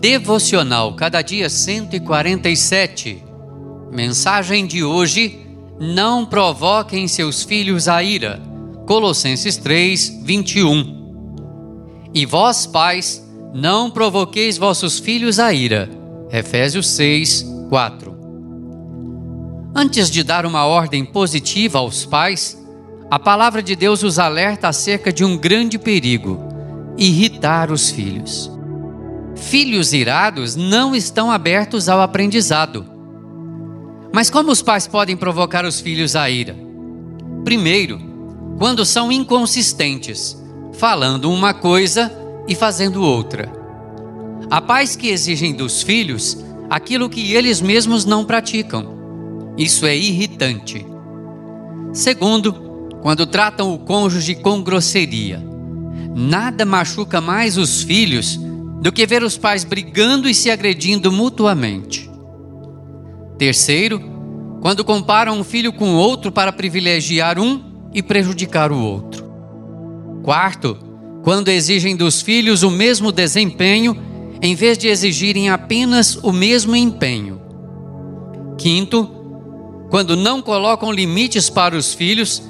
Devocional Cada Dia 147. Mensagem de hoje: Não provoquem seus filhos a ira. Colossenses 3, 21. E vós, pais, não provoqueis vossos filhos a ira. Efésios 6, 4. Antes de dar uma ordem positiva aos pais, a palavra de Deus os alerta acerca de um grande perigo: irritar os filhos. Filhos irados não estão abertos ao aprendizado. Mas como os pais podem provocar os filhos à ira? Primeiro, quando são inconsistentes, falando uma coisa e fazendo outra. Há pais que exigem dos filhos aquilo que eles mesmos não praticam. Isso é irritante. Segundo, quando tratam o cônjuge com grosseria. Nada machuca mais os filhos do que ver os pais brigando e se agredindo mutuamente. Terceiro, quando comparam um filho com outro para privilegiar um e prejudicar o outro. Quarto, quando exigem dos filhos o mesmo desempenho em vez de exigirem apenas o mesmo empenho. Quinto, quando não colocam limites para os filhos,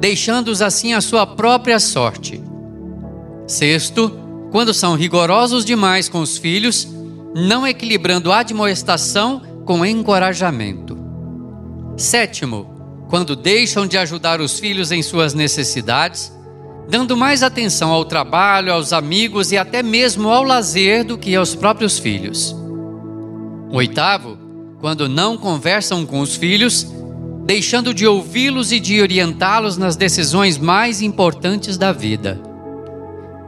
deixando-os assim à sua própria sorte. Sexto, quando são rigorosos demais com os filhos, não equilibrando admoestação com encorajamento. Sétimo, quando deixam de ajudar os filhos em suas necessidades, dando mais atenção ao trabalho, aos amigos e até mesmo ao lazer do que aos próprios filhos. Oitavo, quando não conversam com os filhos, deixando de ouvi-los e de orientá-los nas decisões mais importantes da vida.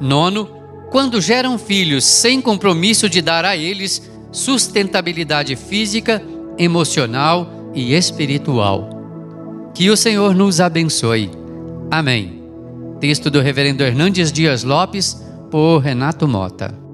Nono, quando geram filhos sem compromisso de dar a eles sustentabilidade física, emocional e espiritual. Que o Senhor nos abençoe. Amém. Texto do Reverendo Hernandes Dias Lopes, por Renato Mota.